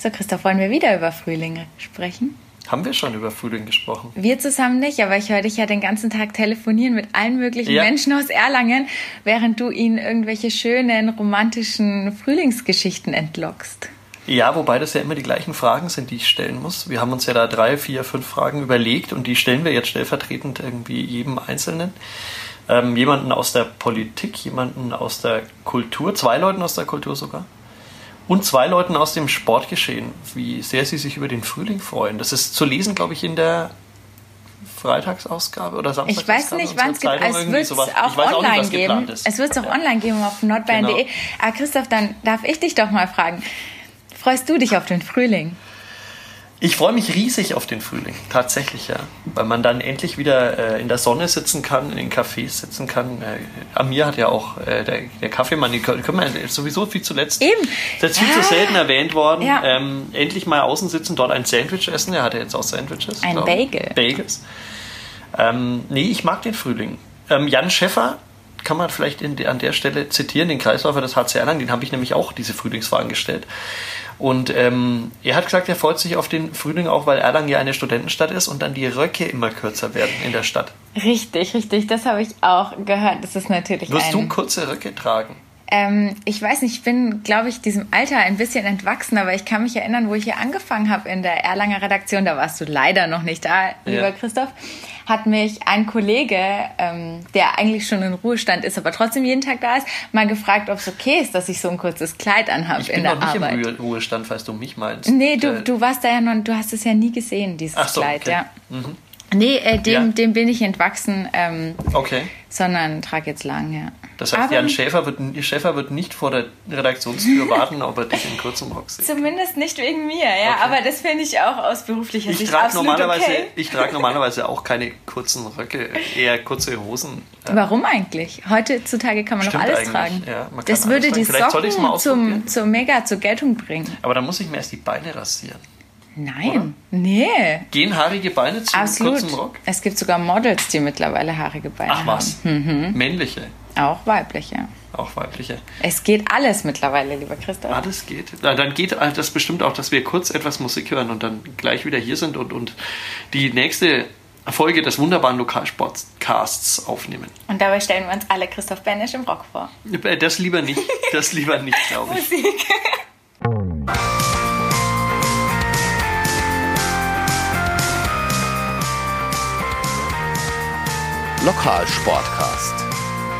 So, Christoph, wollen wir wieder über Frühlinge sprechen? Haben wir schon über Frühling gesprochen? Wir zusammen nicht, aber ich höre dich ja den ganzen Tag telefonieren mit allen möglichen ja. Menschen aus Erlangen, während du ihnen irgendwelche schönen, romantischen Frühlingsgeschichten entlockst. Ja, wobei das ja immer die gleichen Fragen sind, die ich stellen muss. Wir haben uns ja da drei, vier, fünf Fragen überlegt und die stellen wir jetzt stellvertretend irgendwie jedem Einzelnen. Ähm, jemanden aus der Politik, jemanden aus der Kultur, zwei Leuten aus der Kultur sogar und zwei Leuten aus dem Sportgeschehen, wie sehr sie sich über den Frühling freuen. Das ist zu lesen, glaube ich, in der Freitagsausgabe oder Samstagsausgabe. Ich weiß nicht, wann es gibt. Es wird es auch online nicht, geben. Es wird es auch ja. online geben auf nordbayern.de. Genau. Aber Christoph, dann darf ich dich doch mal fragen. Freust du dich auf den Frühling? Ich freue mich riesig auf den Frühling, tatsächlich, ja. Weil man dann endlich wieder äh, in der Sonne sitzen kann, in den Cafés sitzen kann. Äh, Amir hat ja auch äh, der, der Kaffeemann, die können wir sowieso viel zuletzt. Eben. Das ist viel ja. zu selten erwähnt worden. Ja. Ähm, endlich mal außen sitzen, dort ein Sandwich essen. Er hat ja jetzt auch Sandwiches. Ein Bagel. Bagels. Ähm, nee, ich mag den Frühling. Ähm, Jan Schäffer kann man vielleicht in, an der Stelle zitieren, den Kreisläufer des HC Erlangen, den habe ich nämlich auch diese Frühlingsfragen gestellt. Und ähm, er hat gesagt, er freut sich auf den Frühling auch, weil Erlangen ja eine Studentenstadt ist und dann die Röcke immer kürzer werden in der Stadt. Richtig, richtig. Das habe ich auch gehört. Das ist natürlich. Wirst du kurze Röcke tragen? Ähm, ich weiß nicht, ich bin, glaube ich, diesem Alter ein bisschen entwachsen, aber ich kann mich erinnern, wo ich hier angefangen habe in der Erlanger Redaktion, da warst du leider noch nicht da, lieber ja. Christoph, hat mich ein Kollege, ähm, der eigentlich schon in Ruhestand ist, aber trotzdem jeden Tag da ist, mal gefragt, ob es okay ist, dass ich so ein kurzes Kleid anhabe in der Arbeit. Ich bin noch nicht im Ruhestand, falls du mich meinst. Nee, du, du warst da ja noch, du hast es ja nie gesehen, dieses so, Kleid, okay. ja. Mhm. Nee, äh, dem, ja. dem bin ich entwachsen. Ähm, okay. Sondern trage jetzt lang, ja. Das heißt, aber Jan Schäfer wird, Schäfer wird nicht vor der Redaktionstür warten, ob er dich in kurzem Rock sieht. Zumindest nicht wegen mir, ja. Okay. Aber das finde ich auch aus beruflicher ich Sicht trage absolut normalerweise, okay. Ich trage normalerweise auch keine kurzen Röcke, eher kurze Hosen. Warum eigentlich? Heutzutage kann man Stimmt noch alles tragen. Ja, das würde die Socken zum, zum Mega zur Geltung bringen. Aber dann muss ich mir erst die Beine rasieren. Nein, Oder? nee. Gehen haarige Beine zu Absolut. kurzem Rock? Es gibt sogar Models, die mittlerweile haarige Beine haben. Ach was? Mhm. Männliche? Auch weibliche. Auch weibliche. Es geht alles mittlerweile, lieber Christoph. Alles geht. Na, dann geht das bestimmt auch, dass wir kurz etwas Musik hören und dann gleich wieder hier sind und, und die nächste Folge des wunderbaren Lokalsportcasts aufnehmen. Und dabei stellen wir uns alle Christoph Benisch im Rock vor. Das lieber nicht. Das lieber nicht, glaube ich. Musik. Lokalsportcast,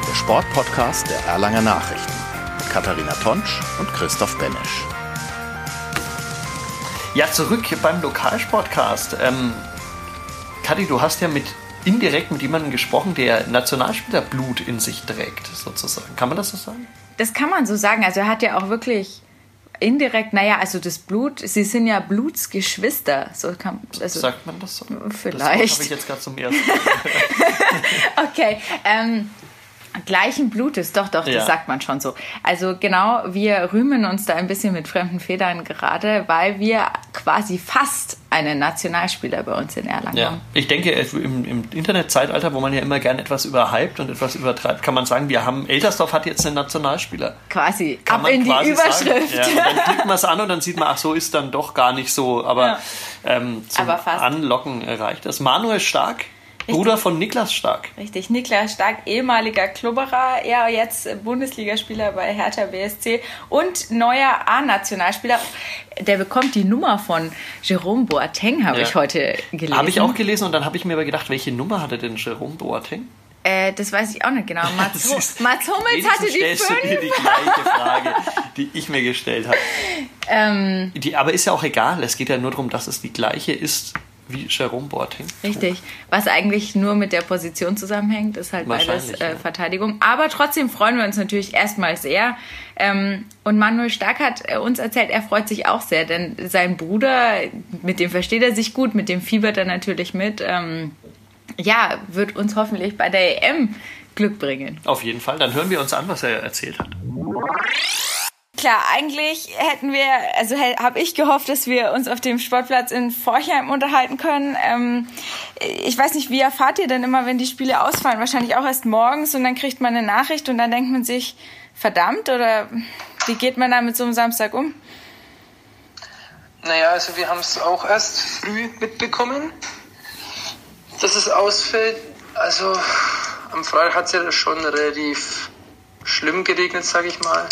der Sportpodcast der Erlanger Nachrichten mit Katharina Tonsch und Christoph Benesch. Ja, zurück beim Lokalsportcast. Ähm, Kathi, du hast ja mit indirekt mit jemandem gesprochen, der Nationalspielerblut in sich trägt, sozusagen. Kann man das so sagen? Das kann man so sagen. Also er hat ja auch wirklich indirekt, naja, also das Blut, sie sind ja Blutsgeschwister. So kann, also Sagt man das so? Vielleicht. Das habe ich jetzt gerade zum ersten Mal. okay. Ähm, gleichen Blutes, doch, doch, das ja. sagt man schon so. Also genau, wir rühmen uns da ein bisschen mit fremden Federn gerade, weil wir quasi fast einen Nationalspieler bei uns in Erlangen ja. haben. Ich denke, im, im Internetzeitalter, wo man ja immer gerne etwas überhypt und etwas übertreibt, kann man sagen, wir haben, Eltersdorf hat jetzt einen Nationalspieler. Quasi, kann ab in die Überschrift. Ja, dann klickt man es an und dann sieht man, ach so ist dann doch gar nicht so, aber, ja. ähm, zum aber Anlocken reicht das. Manuel Stark Bruder von Niklas Stark. Richtig, Niklas Stark, ehemaliger Klubberer, er jetzt Bundesligaspieler bei Hertha BSC und neuer A-Nationalspieler. Der bekommt die Nummer von Jerome Boateng, habe ja. ich heute gelesen. Habe ich auch gelesen und dann habe ich mir aber gedacht, welche Nummer hatte denn Jerome Boateng? Äh, das weiß ich auch nicht genau. Mats, ist, Mats Hummels hatte die fünf. Du dir die gleiche Frage, die ich mir gestellt habe. Ähm, die, aber ist ja auch egal. Es geht ja nur darum, dass es die gleiche ist wie Jerome Boateng. Richtig. Was eigentlich nur mit der Position zusammenhängt, ist halt beides äh, Verteidigung. Aber trotzdem freuen wir uns natürlich erstmal sehr. Ähm, und Manuel Stark hat äh, uns erzählt, er freut sich auch sehr, denn sein Bruder, mit dem versteht er sich gut, mit dem fiebert er natürlich mit. Ähm, ja, wird uns hoffentlich bei der EM Glück bringen. Auf jeden Fall. Dann hören wir uns an, was er erzählt hat. Klar, eigentlich hätten wir, also habe ich gehofft, dass wir uns auf dem Sportplatz in Forchheim unterhalten können. Ähm, ich weiß nicht, wie erfahrt ihr denn immer, wenn die Spiele ausfallen? Wahrscheinlich auch erst morgens und dann kriegt man eine Nachricht und dann denkt man sich, verdammt, oder wie geht man da mit so einem Samstag um? Naja, also wir haben es auch erst früh mitbekommen, dass es ausfällt. Also am Freitag hat es ja schon relativ schlimm geregnet, sage ich mal.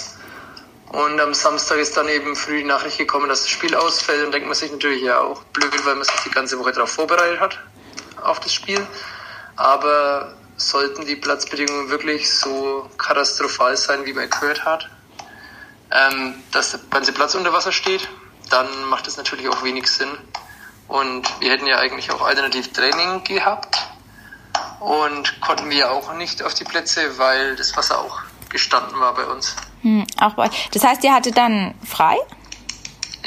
Und am Samstag ist dann eben früh die Nachricht gekommen, dass das Spiel ausfällt. Und denkt man sich natürlich ja auch blöd, weil man sich die ganze Woche darauf vorbereitet hat, auf das Spiel. Aber sollten die Platzbedingungen wirklich so katastrophal sein, wie man gehört hat, ähm, dass der ganze Platz unter Wasser steht, dann macht es natürlich auch wenig Sinn. Und wir hätten ja eigentlich auch alternativ Training gehabt und konnten wir auch nicht auf die Plätze, weil das Wasser auch gestanden war bei uns. Hm, auch bei, das heißt, ihr hattet dann frei?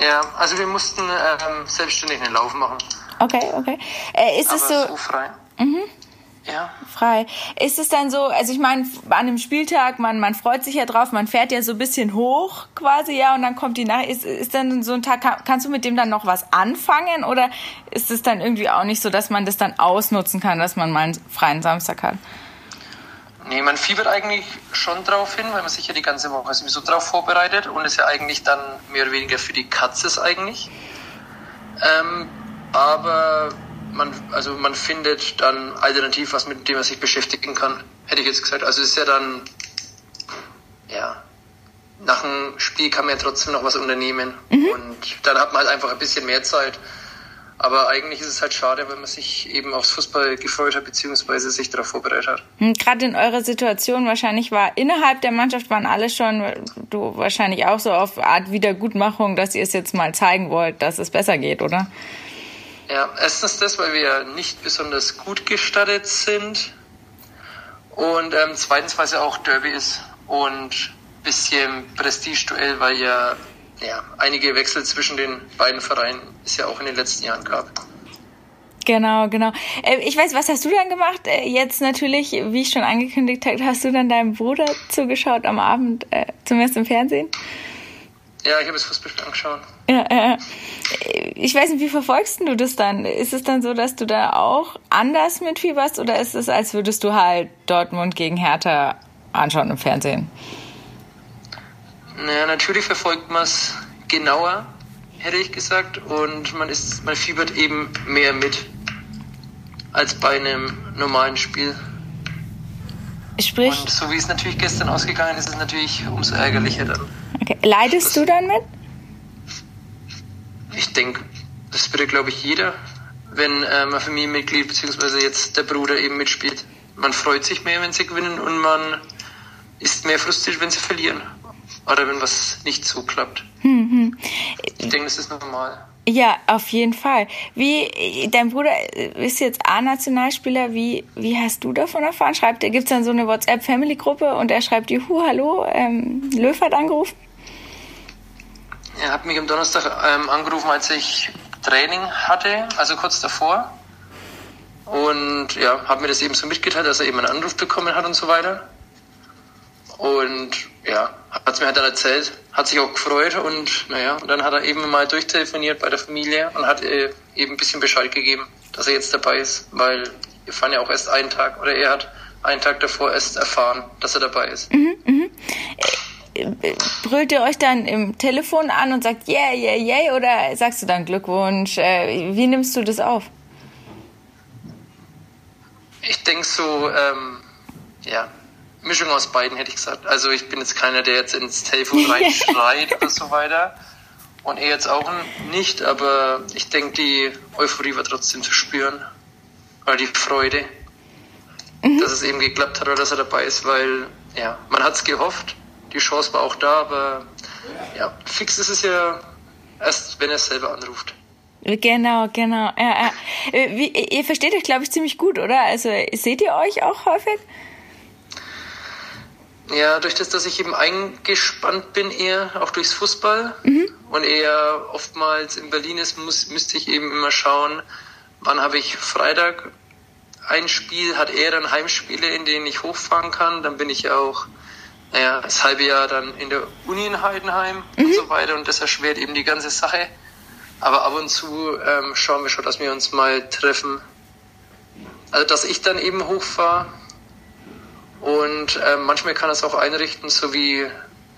Ja, also wir mussten ähm, selbstständig einen Lauf machen. Okay, okay. Äh, ist Aber es so? so frei. Mhm. Ja. Frei. Ist es dann so, also ich meine, an einem Spieltag, man, man freut sich ja drauf, man fährt ja so ein bisschen hoch quasi, ja, und dann kommt die Nacht. Ist, ist dann so ein Tag, kann, kannst du mit dem dann noch was anfangen oder ist es dann irgendwie auch nicht so, dass man das dann ausnutzen kann, dass man mal einen freien Samstag hat? Nee, man fiebert eigentlich schon drauf hin, weil man sich ja die ganze Woche sowieso drauf vorbereitet und ist ja eigentlich dann mehr oder weniger für die Katzes eigentlich. Ähm, aber man, also man findet dann alternativ was, mit dem man sich beschäftigen kann, hätte ich jetzt gesagt. Also es ist ja dann, ja, nach dem Spiel kann man ja trotzdem noch was unternehmen und dann hat man halt einfach ein bisschen mehr Zeit. Aber eigentlich ist es halt schade, wenn man sich eben aufs Fußball gefreut hat, beziehungsweise sich darauf vorbereitet hat. Hm, Gerade in eurer Situation wahrscheinlich war innerhalb der Mannschaft waren alle schon, du wahrscheinlich auch so auf Art Wiedergutmachung, dass ihr es jetzt mal zeigen wollt, dass es besser geht, oder? Ja, erstens das, weil wir nicht besonders gut gestattet sind. Und ähm, zweitens, weil es ja auch Derby ist und bisschen Prestigeduell, weil ja, ja einige Wechsel zwischen den beiden Vereinen es ja auch in den letzten Jahren gab. Genau, genau. Äh, Ich weiß, was hast du dann gemacht? Äh, Jetzt natürlich, wie ich schon angekündigt habe, hast du dann deinem Bruder zugeschaut am Abend, äh, zumindest im Fernsehen? Ja, ich habe das Fußballspiel angeschaut. Ja, äh, ich weiß nicht, wie verfolgst du das dann? Ist es dann so, dass du da auch anders mitfieberst oder ist es, als würdest du halt Dortmund gegen Hertha anschauen im Fernsehen? Naja, natürlich verfolgt man es genauer, hätte ich gesagt, und man ist, man fiebert eben mehr mit als bei einem normalen Spiel. Sprich, Und so wie es natürlich gestern ausgegangen ist, ist es natürlich umso ärgerlicher dann. okay. leidest du dann mit? Ich denke, das würde, glaube ich, jeder, wenn ähm, ein Familienmitglied bzw. jetzt der Bruder eben mitspielt. Man freut sich mehr, wenn sie gewinnen und man ist mehr frustriert, wenn sie verlieren. Oder wenn was nicht so klappt. Ich denke, das ist normal. Ja, auf jeden Fall. Wie, dein Bruder ist jetzt A-Nationalspieler, wie, wie hast du davon erfahren? Schreibt, gibt es dann so eine WhatsApp-Family-Gruppe und er schreibt dir, hu, hallo, ähm, Löw hat angerufen? Er hat mich am Donnerstag ähm, angerufen, als ich Training hatte, also kurz davor. Und ja, hat mir das eben so mitgeteilt, dass er eben einen Anruf bekommen hat und so weiter. Und ja, hat es mir halt dann erzählt, hat sich auch gefreut und naja, und dann hat er eben mal durchtelefoniert bei der Familie und hat äh, eben ein bisschen Bescheid gegeben, dass er jetzt dabei ist, weil wir fahren ja auch erst einen Tag oder er hat einen Tag davor erst erfahren, dass er dabei ist. Brüllt ihr euch dann im Telefon an und sagt, yeah, yeah, yeah, oder sagst du dann Glückwunsch? Äh, wie nimmst du das auf? Ich denke so, ähm, ja, Mischung aus beiden hätte ich gesagt. Also ich bin jetzt keiner, der jetzt ins Telefon reinschreit oder so weiter. Und er jetzt auch nicht, aber ich denke, die Euphorie war trotzdem zu spüren. Oder die Freude, dass es eben geklappt hat oder dass er dabei ist, weil, ja, man hat es gehofft. Die Chance war auch da, aber ja, fix ist es ja erst, wenn er es selber anruft. Genau, genau. Ja, ja. Äh, Wie, ihr versteht euch, glaube ich, ziemlich gut, oder? Also seht ihr euch auch häufig? Ja, durch das, dass ich eben eingespannt bin eher, auch durchs Fußball. Und er oftmals in Berlin ist, muss, müsste ich eben immer schauen, wann habe ich Freitag ein Spiel, hat er dann Heimspiele, in denen ich hochfahren kann, dann bin ich ja auch naja, das halbe Jahr dann in der Uni in Heidenheim und so weiter. Und das erschwert eben die ganze Sache. Aber ab und zu ähm, schauen wir schon, dass wir uns mal treffen. Also dass ich dann eben hochfahre und ähm, manchmal kann er es auch einrichten, so wie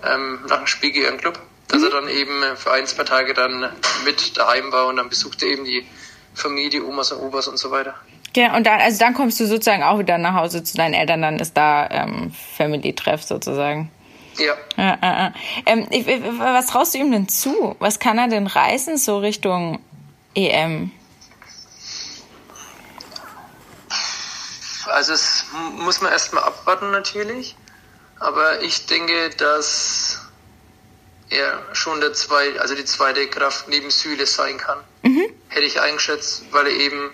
ähm, nach dem Spiel gegen Club, dass mhm. er dann eben für ein, zwei Tage dann mit daheim war und dann besuchte eben die Familie, Omas und Opas und so weiter. Ja, und dann, also dann kommst du sozusagen auch wieder nach Hause zu deinen Eltern, dann ist da ähm, Family-Treff sozusagen. Ja. ja, ja, ja. Ähm, ich, was traust du ihm denn zu? Was kann er denn reißen so Richtung EM? Also es muss man erstmal abwarten natürlich. Aber ich denke, dass er schon der zwei, also die zweite Kraft neben Süle sein kann. Mhm. Hätte ich eingeschätzt, weil er eben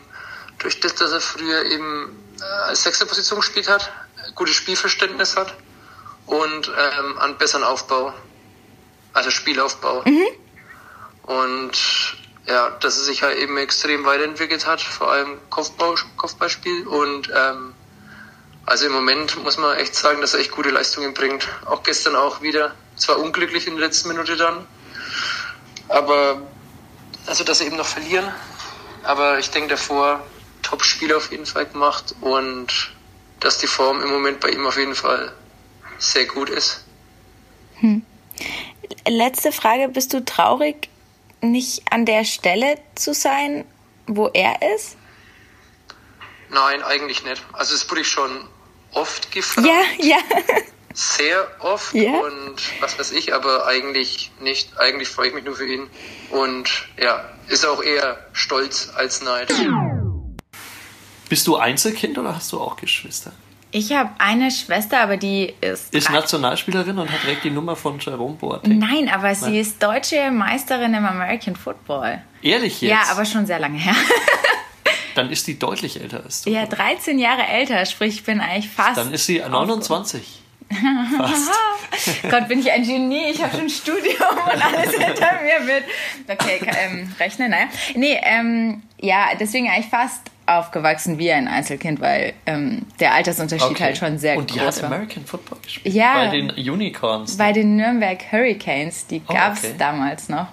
durch das, dass er früher eben äh, als sechste Position gespielt hat, gutes Spielverständnis hat und ähm, einen besseren Aufbau, also Spielaufbau. Mhm. Und ja, dass er sich halt eben extrem weiterentwickelt hat, vor allem Kopfbau, Kopfballspiel und ähm, also im Moment muss man echt sagen, dass er echt gute Leistungen bringt. Auch gestern auch wieder, zwar unglücklich in der letzten Minute dann, aber also dass sie eben noch verlieren, aber ich denke davor Top-Spiel auf jeden Fall gemacht und dass die Form im Moment bei ihm auf jeden Fall sehr gut ist. Hm. Letzte Frage, bist du traurig, nicht an der Stelle zu sein, wo er ist? Nein, eigentlich nicht. Also das wurde ich schon oft gefragt. Ja, ja. Sehr oft ja. und was weiß ich, aber eigentlich nicht. Eigentlich freue ich mich nur für ihn. Und ja, ist auch eher stolz als Neid. Bist du Einzelkind oder hast du auch Geschwister? Ich habe eine Schwester, aber die ist. Ist Nationalspielerin und hat direkt die Nummer von Jerome Boateng. Nein, aber sie Nein. ist deutsche Meisterin im American Football. Ehrlich jetzt? Ja, aber schon sehr lange her. Dann ist die deutlich älter als du. Ja, 13 Jahre älter, sprich, ich bin eigentlich fast. Dann ist sie 29. Fast. Gott, bin ich ein Genie. Ich habe schon ein Studium und alles hinter mir mit. Okay, ähm, rechnen, naja. Nee, ähm, ja, deswegen eigentlich fast aufgewachsen wie ein Einzelkind, weil ähm, der Altersunterschied okay. halt schon sehr groß war. Und die hat American Football gespielt? Ja. Bei den Unicorns? Bei den Nürnberg Hurricanes, die oh, gab es okay. damals noch.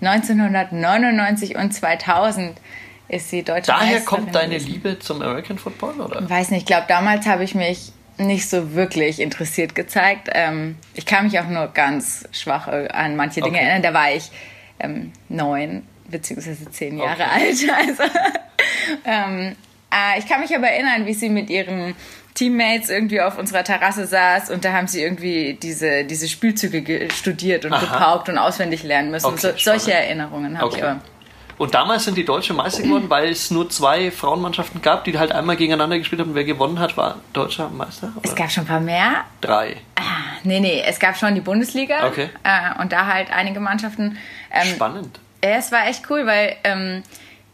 1999 und 2000 ist sie deutsche Daher Meisterin kommt deine gewesen. Liebe zum American Football, oder? Weiß nicht, ich glaube, damals habe ich mich nicht so wirklich interessiert gezeigt. Ähm, ich kann mich auch nur ganz schwach an manche Dinge okay. erinnern. Da war ich ähm, neun beziehungsweise zehn Jahre okay. alt. Also ähm, äh, ich kann mich aber erinnern, wie sie mit ihren Teammates irgendwie auf unserer Terrasse saß und da haben sie irgendwie diese, diese Spielzüge studiert und Aha. gepaukt und auswendig lernen müssen. Okay, so, solche Erinnerungen habe okay. ich aber. Und damals sind die Deutsche Meister geworden, weil es nur zwei Frauenmannschaften gab, die halt einmal gegeneinander gespielt haben. Wer gewonnen hat, war deutscher Meister? Oder? Es gab schon ein paar mehr. Drei. Ah, nee, nee, es gab schon die Bundesliga. Okay. Äh, und da halt einige Mannschaften. Ähm, Spannend. Ja, es war echt cool, weil ähm,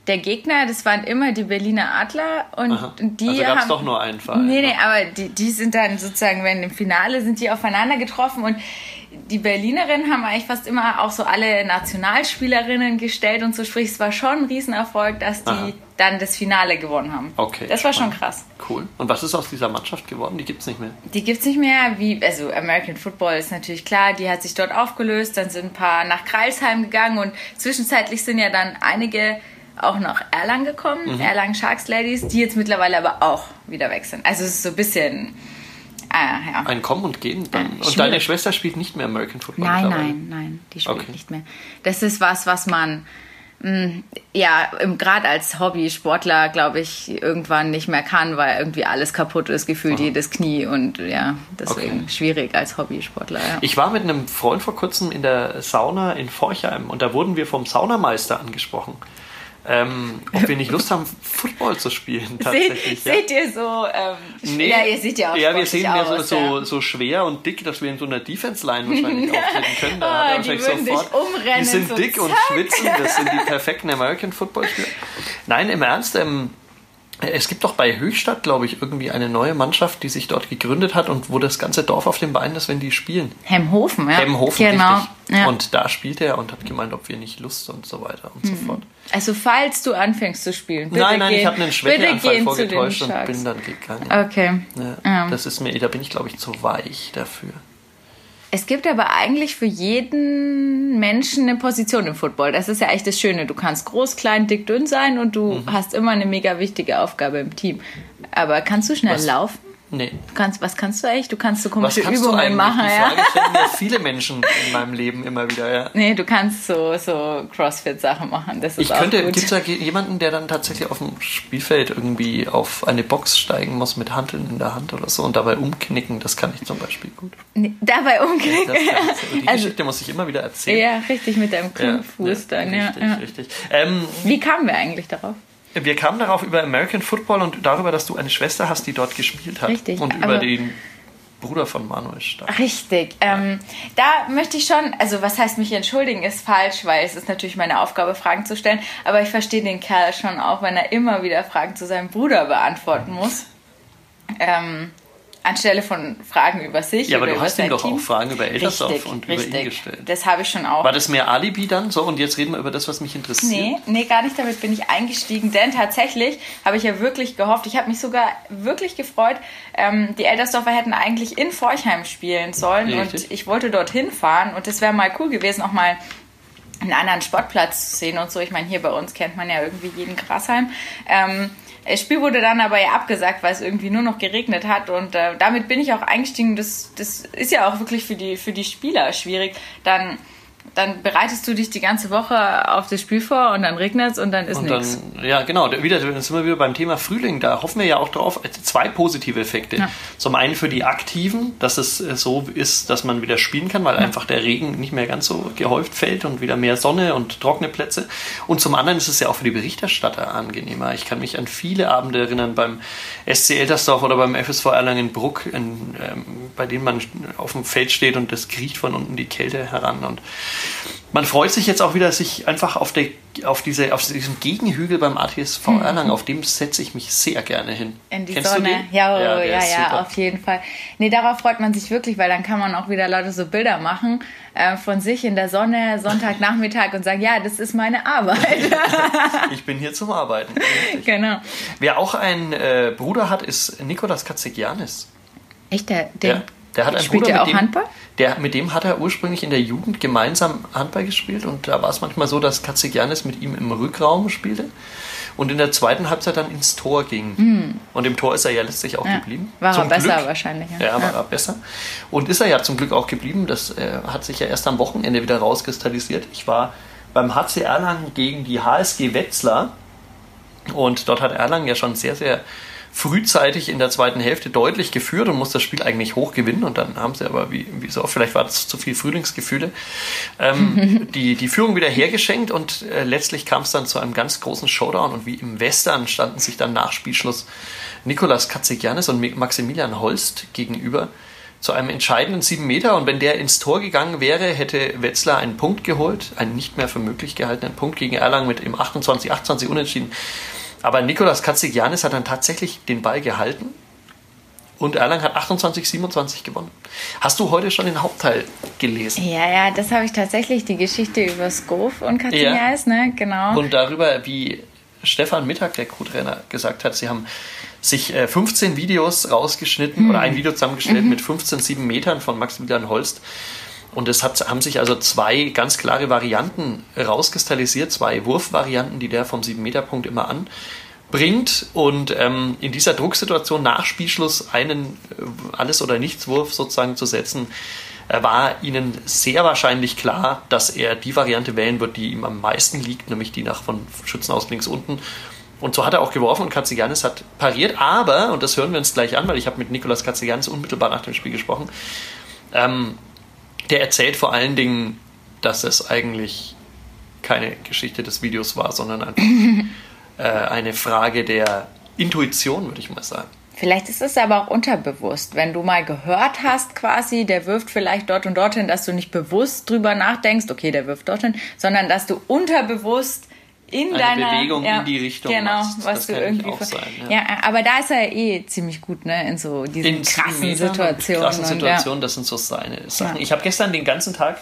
der Gegner, das waren immer die Berliner Adler und Aha. die also gab's haben doch nur einen Verein. Nee, nee, ne? aber die, die sind dann sozusagen, wenn im Finale sind die aufeinander getroffen und die Berlinerinnen haben eigentlich fast immer auch so alle Nationalspielerinnen gestellt und so, sprich, es war schon ein Riesenerfolg, dass die Aha. dann das Finale gewonnen haben. Okay. Das war schon krass. Cool. Und was ist aus dieser Mannschaft geworden? Die gibt es nicht mehr? Die gibt es nicht mehr. Wie, also American Football ist natürlich klar, die hat sich dort aufgelöst, dann sind ein paar nach Kreilsheim gegangen und zwischenzeitlich sind ja dann einige auch nach Erlangen gekommen, mhm. Erlangen Sharks Ladies, die jetzt mittlerweile aber auch wieder weg sind. Also es ist so ein bisschen Ah, ja. Ein Kommen und Gehen dann. Und deine Schwester spielt nicht mehr American Football? Nein, nein, nein, die spielt okay. nicht mehr. Das ist was, was man mh, mm, ja, gerade als Hobby-Sportler, glaube ich, irgendwann nicht mehr kann, weil irgendwie alles kaputt ist, gefühlt oh. jedes Knie und ja, deswegen okay. schwierig als Hobbysportler. Ja. Ich war mit einem Freund vor kurzem in der Sauna in Forchheim und da wurden wir vom Saunameister angesprochen ähm, ob wir nicht Lust haben, Football zu spielen. Tatsächlich, seht, ja. seht ihr so? Ähm, nee, ja, ihr seht ja auch Ja, wir sehen ja so, so, so schwer und dick, dass wir in so einer Defense-Line wahrscheinlich auftreten können. Da oh, er wahrscheinlich sofort. Umrennen, die sind so dick zack. und schwitzen, das sind die perfekten American Football-Spieler. Nein, im Ernst, ähm, es gibt doch bei Höchstadt, glaube ich, irgendwie eine neue Mannschaft, die sich dort gegründet hat und wo das ganze Dorf auf den Beinen ist, wenn die spielen. Hemhofen, ja. Hemhofen, genau. richtig. Ja. Und da spielt er und hat gemeint, ob wir nicht Lust und so weiter und mhm. so fort. Also falls du anfängst zu spielen, bitte Nein, nein, gehen, ich habe einen Schwächeanfall vorgetäuscht und bin dann gegangen. Okay. Ja, ja. Das ist mir, da bin ich, glaube ich, zu weich dafür. Es gibt aber eigentlich für jeden Menschen eine Position im Football. Das ist ja echt das Schöne. Du kannst groß, klein, dick, dünn sein und du mhm. hast immer eine mega wichtige Aufgabe im Team. Aber kannst du schnell Was? laufen? Nee. Du kannst, was kannst du echt? Du kannst so komische was kannst Übungen machen, Die ja. Frage stellen mir viele Menschen in meinem Leben immer wieder, ja. Nee, du kannst so, so Crossfit-Sachen machen. Das ist ich könnte, gibt es da jemanden, der dann tatsächlich auf dem Spielfeld irgendwie auf eine Box steigen muss mit Handeln in der Hand oder so und dabei umknicken? Das kann ich zum Beispiel gut. Nee, dabei umknicken? Ja, die also, Geschichte muss ich immer wieder erzählen. Ja, richtig, mit deinem Fuß ja, dann, ja. Richtig, ja. richtig. Ähm, Wie kamen wir eigentlich darauf? Wir kamen darauf über American Football und darüber, dass du eine Schwester hast, die dort gespielt hat. Richtig. Und über den Bruder von Manuel Stark. Richtig. Ähm, da möchte ich schon, also was heißt mich entschuldigen, ist falsch, weil es ist natürlich meine Aufgabe, Fragen zu stellen. Aber ich verstehe den Kerl schon auch, wenn er immer wieder Fragen zu seinem Bruder beantworten muss. Ähm, anstelle von Fragen über sich. Ja, aber du hast ihm doch Team. auch Fragen über Eltersdorf richtig, und richtig. über ihn gestellt. Das habe ich schon auch. War das mehr Alibi dann so? Und jetzt reden wir über das, was mich interessiert. Nee, nee, gar nicht. Damit bin ich eingestiegen, denn tatsächlich habe ich ja wirklich gehofft, ich habe mich sogar wirklich gefreut, ähm, die Eltersdorfer hätten eigentlich in Forchheim spielen sollen richtig. und ich wollte dorthin fahren und das wäre mal cool gewesen, auch mal einen anderen Sportplatz zu sehen und so. Ich meine, hier bei uns kennt man ja irgendwie jeden Grashalm. Ähm, das Spiel wurde dann aber ja abgesagt, weil es irgendwie nur noch geregnet hat und äh, damit bin ich auch eingestiegen. Das, das ist ja auch wirklich für die, für die Spieler schwierig, dann dann bereitest du dich die ganze Woche auf das Spiel vor und dann regnet es und dann ist nichts. Ja, genau. Wieder, sind wir wieder beim Thema Frühling. Da hoffen wir ja auch drauf. Zwei positive Effekte. Ja. Zum einen für die Aktiven, dass es äh, so ist, dass man wieder spielen kann, weil ja. einfach der Regen nicht mehr ganz so gehäuft fällt und wieder mehr Sonne und trockene Plätze. Und zum anderen ist es ja auch für die Berichterstatter angenehmer. Ich kann mich an viele Abende erinnern beim SC Eltersdorf oder beim FSV Erlangen-Bruck, ähm, bei denen man auf dem Feld steht und das kriecht von unten die Kälte heran und man freut sich jetzt auch wieder, sich einfach auf, der, auf, diese, auf diesem Gegenhügel beim ATSV mhm. Erlangen, auf dem setze ich mich sehr gerne hin. In die Kennst Sonne. Ja, oh, ja, ja, ja auf jeden Fall. Nee, darauf freut man sich wirklich, weil dann kann man auch wieder Leute so Bilder machen äh, von sich in der Sonne Sonntagnachmittag und sagen, ja, das ist meine Arbeit. ich bin hier zum Arbeiten. Genau. Wer auch einen äh, Bruder hat, ist Nikolas Katzegianis. Echt, der, den ja. Der hat einen Spielt Bruder, der auch dem, Handball? Der, mit dem hat er ursprünglich in der Jugend gemeinsam Handball gespielt und da war es manchmal so, dass Katzigianis mit ihm im Rückraum spielte und in der zweiten Halbzeit dann ins Tor ging. Mhm. Und im Tor ist er ja letztlich auch ja. geblieben. War zum er besser Glück. wahrscheinlich. Ja, ja war ja. er besser. Und ist er ja zum Glück auch geblieben. Das äh, hat sich ja erst am Wochenende wieder rauskristallisiert. Ich war beim HC Erlangen gegen die HSG Wetzlar und dort hat Erlangen ja schon sehr, sehr frühzeitig in der zweiten Hälfte deutlich geführt und muss das Spiel eigentlich hoch gewinnen. Und dann haben sie aber, wie, wie so oft, vielleicht war das zu viel Frühlingsgefühle, ähm, die, die Führung wieder hergeschenkt und äh, letztlich kam es dann zu einem ganz großen Showdown. Und wie im Western standen sich dann nach Spielschluss Nikolas Katzigianis und Maximilian Holst gegenüber zu einem entscheidenden 7 Meter und wenn der ins Tor gegangen wäre, hätte Wetzlar einen Punkt geholt, einen nicht mehr für möglich gehaltenen Punkt gegen Erlangen mit im 28, 28 unentschieden. Aber Nikolas Katzigianis hat dann tatsächlich den Ball gehalten und Erlang hat 28, 27 gewonnen. Hast du heute schon den Hauptteil gelesen? Ja, ja, das habe ich tatsächlich, die Geschichte über Skov und Katzigianis, ja. ne, genau. Und darüber, wie Stefan Mittag, der Co-Trainer, gesagt hat, sie haben sich 15 äh, Videos rausgeschnitten mhm. oder ein Video zusammengestellt mhm. mit 15 7 Metern von Maximilian Holst und es hat, haben sich also zwei ganz klare Varianten rauskristallisiert, zwei Wurfvarianten, die der vom 7-Meter-Punkt immer anbringt. Und ähm, in dieser Drucksituation nach Spielschluss einen äh, Alles- oder Nichts-Wurf sozusagen zu setzen, äh, war ihnen sehr wahrscheinlich klar, dass er die Variante wählen wird, die ihm am meisten liegt, nämlich die nach von Schützen aus links unten. Und so hat er auch geworfen und Katziganis hat pariert. Aber, und das hören wir uns gleich an, weil ich habe mit Nikolas Katziganis unmittelbar nach dem Spiel gesprochen, ähm, der erzählt vor allen Dingen, dass es eigentlich keine Geschichte des Videos war, sondern einfach äh, eine Frage der Intuition, würde ich mal sagen. Vielleicht ist es aber auch unterbewusst, wenn du mal gehört hast, quasi, der wirft vielleicht dort und dorthin, dass du nicht bewusst drüber nachdenkst, okay, der wirft dorthin, sondern dass du unterbewusst in eine deiner Bewegung ja, in die Richtung genau, machst. was das du irgendwie auch sein, ja. ja. aber da ist er eh ziemlich gut, ne, in so diesen in krassen Situationen. Krassen Situationen, ja. das sind so seine Sachen. Ich habe gestern den ganzen Tag